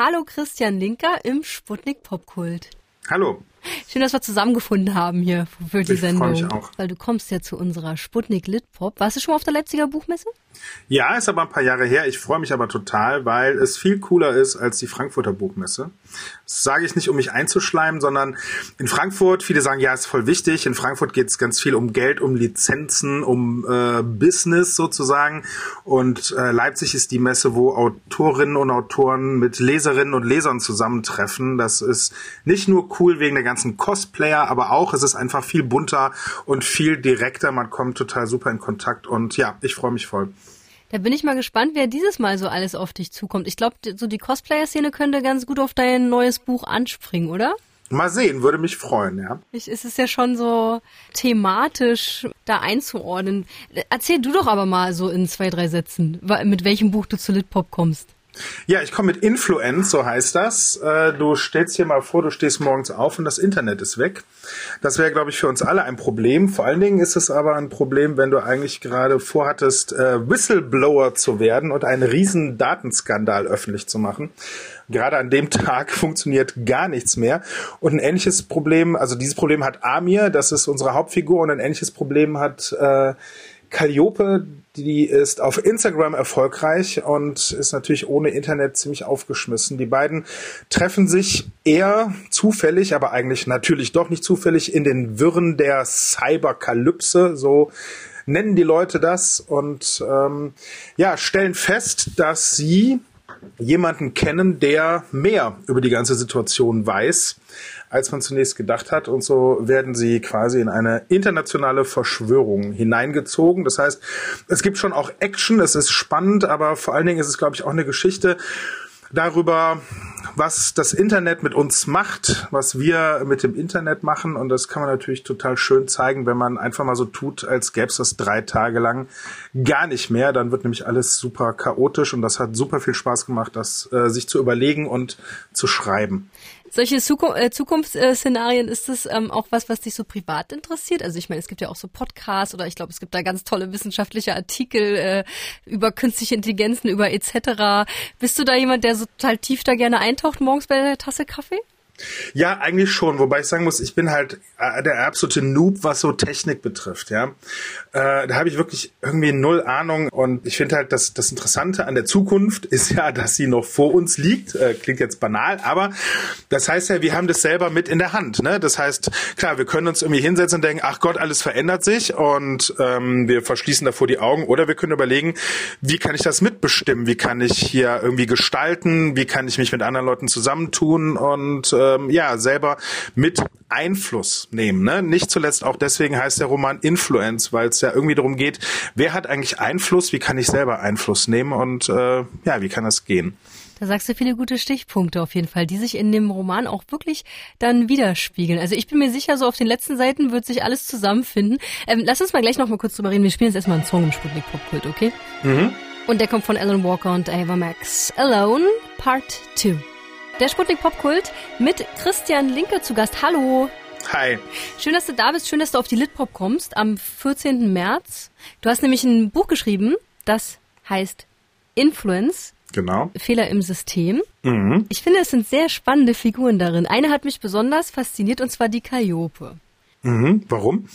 Hallo Christian Linker im Sputnik Popkult. Hallo. Schön, dass wir zusammengefunden haben hier für die ich Sendung. Mich auch. Weil du kommst ja zu unserer Sputnik Litpop. Warst du schon mal auf der Leipziger Buchmesse? Ja, ist aber ein paar Jahre her. Ich freue mich aber total, weil es viel cooler ist als die Frankfurter Buchmesse. Das sage ich nicht, um mich einzuschleimen, sondern in Frankfurt, viele sagen, ja, ist voll wichtig. In Frankfurt geht es ganz viel um Geld, um Lizenzen, um äh, Business sozusagen. Und äh, Leipzig ist die Messe, wo Autorinnen und Autoren mit Leserinnen und Lesern zusammentreffen. Das ist nicht nur cool wegen der ganzen Cosplayer, aber auch, es ist einfach viel bunter und viel direkter. Man kommt total super in Kontakt und ja, ich freue mich voll. Da bin ich mal gespannt, wer dieses Mal so alles auf dich zukommt. Ich glaube, so die Cosplayer-Szene könnte ganz gut auf dein neues Buch anspringen, oder? Mal sehen, würde mich freuen, ja. Ich, es ist ja schon so thematisch da einzuordnen. Erzähl du doch aber mal so in zwei, drei Sätzen, mit welchem Buch du zu Litpop kommst. Ja, ich komme mit Influence, so heißt das. Äh, du stellst dir mal vor, du stehst morgens auf und das Internet ist weg. Das wäre, glaube ich, für uns alle ein Problem. Vor allen Dingen ist es aber ein Problem, wenn du eigentlich gerade vorhattest, äh, Whistleblower zu werden und einen riesen Datenskandal öffentlich zu machen. Gerade an dem Tag funktioniert gar nichts mehr. Und ein ähnliches Problem, also dieses Problem hat Amir, das ist unsere Hauptfigur, und ein ähnliches Problem hat äh, Calliope, die ist auf Instagram erfolgreich und ist natürlich ohne Internet ziemlich aufgeschmissen. Die beiden treffen sich eher zufällig, aber eigentlich natürlich doch nicht zufällig in den Wirren der Cyberkalypse, so nennen die Leute das und ähm, ja, stellen fest, dass sie jemanden kennen, der mehr über die ganze Situation weiß als man zunächst gedacht hat. Und so werden sie quasi in eine internationale Verschwörung hineingezogen. Das heißt, es gibt schon auch Action, es ist spannend, aber vor allen Dingen ist es, glaube ich, auch eine Geschichte darüber, was das Internet mit uns macht, was wir mit dem Internet machen. Und das kann man natürlich total schön zeigen, wenn man einfach mal so tut, als gäbe es das drei Tage lang gar nicht mehr. Dann wird nämlich alles super chaotisch und das hat super viel Spaß gemacht, das äh, sich zu überlegen und zu schreiben. Solche äh, Zukunftsszenarien, ist das ähm, auch was, was dich so privat interessiert? Also ich meine, es gibt ja auch so Podcasts oder ich glaube, es gibt da ganz tolle wissenschaftliche Artikel äh, über künstliche Intelligenzen, über etc. Bist du da jemand, der so total tief da gerne eintaucht morgens bei der Tasse Kaffee? Ja, eigentlich schon, wobei ich sagen muss, ich bin halt äh, der absolute Noob, was so Technik betrifft, ja. Äh, da habe ich wirklich irgendwie null Ahnung und ich finde halt, dass das Interessante an der Zukunft ist ja, dass sie noch vor uns liegt. Äh, klingt jetzt banal, aber das heißt ja, wir haben das selber mit in der Hand, ne? Das heißt, klar, wir können uns irgendwie hinsetzen und denken, ach Gott, alles verändert sich und ähm, wir verschließen davor die Augen oder wir können überlegen, wie kann ich das mitbestimmen? Wie kann ich hier irgendwie gestalten? Wie kann ich mich mit anderen Leuten zusammentun und äh, ähm, ja selber mit Einfluss nehmen. Ne? Nicht zuletzt auch deswegen heißt der Roman Influence, weil es ja irgendwie darum geht, wer hat eigentlich Einfluss, wie kann ich selber Einfluss nehmen und äh, ja, wie kann das gehen? Da sagst du viele gute Stichpunkte auf jeden Fall, die sich in dem Roman auch wirklich dann widerspiegeln. Also ich bin mir sicher, so auf den letzten Seiten wird sich alles zusammenfinden. Ähm, lass uns mal gleich noch mal kurz drüber reden. Wir spielen jetzt erstmal einen Song im Sputnik Popkult, okay? Mhm. Und der kommt von Alan Walker und Ava Max. Alone, Part 2. Der Sputnik Popkult mit Christian Linke zu Gast. Hallo. Hi. Schön, dass du da bist. Schön, dass du auf die Litpop kommst am 14. März. Du hast nämlich ein Buch geschrieben, das heißt Influence. Genau. Fehler im System. Mhm. Ich finde, es sind sehr spannende Figuren darin. Eine hat mich besonders fasziniert und zwar die Calliope. Mhm. Warum?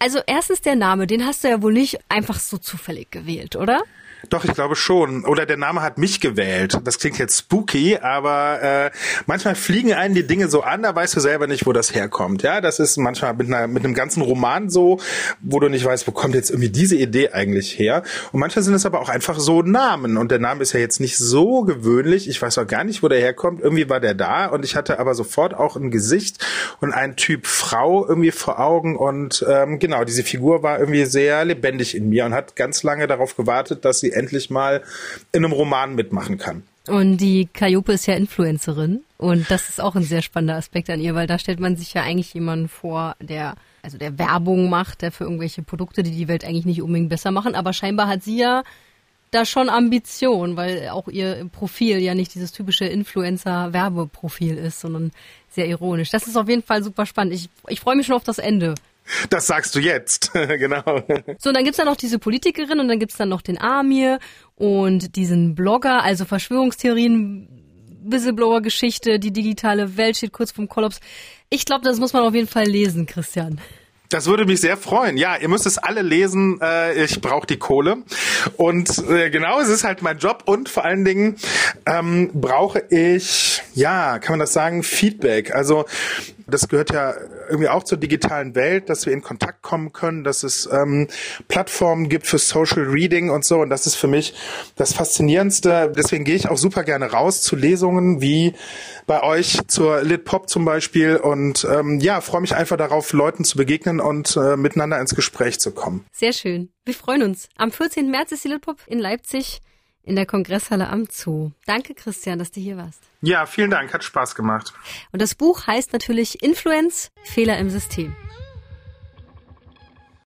Also erstens der Name, den hast du ja wohl nicht einfach so zufällig gewählt, oder? Doch, ich glaube schon. Oder der Name hat mich gewählt. Das klingt jetzt spooky, aber äh, manchmal fliegen einen die Dinge so an, da weißt du selber nicht, wo das herkommt. Ja, das ist manchmal mit, einer, mit einem ganzen Roman so, wo du nicht weißt, wo kommt jetzt irgendwie diese Idee eigentlich her. Und manchmal sind es aber auch einfach so Namen. Und der Name ist ja jetzt nicht so gewöhnlich. Ich weiß auch gar nicht, wo der herkommt. Irgendwie war der da und ich hatte aber sofort auch ein Gesicht und einen Typ Frau irgendwie vor Augen. Und ähm, genau, diese Figur war irgendwie sehr lebendig in mir und hat ganz lange darauf gewartet, dass sie endlich mal in einem Roman mitmachen kann. Und die Calliope ist ja Influencerin und das ist auch ein sehr spannender Aspekt an ihr, weil da stellt man sich ja eigentlich jemanden vor, der also der Werbung macht, der für irgendwelche Produkte, die die Welt eigentlich nicht unbedingt besser machen, aber scheinbar hat sie ja da schon Ambition, weil auch ihr Profil ja nicht dieses typische Influencer-Werbeprofil ist, sondern sehr ironisch. Das ist auf jeden Fall super spannend. Ich, ich freue mich schon auf das Ende. Das sagst du jetzt, genau. So, und dann gibt's dann noch diese Politikerin und dann gibt's dann noch den Amir und diesen Blogger, also Verschwörungstheorien Whistleblower-Geschichte, die digitale Welt steht kurz vorm Kollaps. Ich glaube, das muss man auf jeden Fall lesen, Christian. Das würde mich sehr freuen. Ja, ihr müsst es alle lesen. Äh, ich brauche die Kohle. Und äh, genau, es ist halt mein Job. Und vor allen Dingen ähm, brauche ich, ja, kann man das sagen, Feedback. Also das gehört ja irgendwie auch zur digitalen Welt, dass wir in Kontakt kommen können, dass es ähm, Plattformen gibt für Social Reading und so. Und das ist für mich das Faszinierendste. Deswegen gehe ich auch super gerne raus zu Lesungen wie bei euch zur Lit zum Beispiel. Und ähm, ja, freue mich einfach darauf, Leuten zu begegnen und äh, miteinander ins Gespräch zu kommen. Sehr schön. Wir freuen uns. Am 14. März ist die Lit Pop in Leipzig in der Kongresshalle am Zoo. Danke, Christian, dass du hier warst. Ja, vielen Dank, hat Spaß gemacht. Und das Buch heißt natürlich Influence, Fehler im System.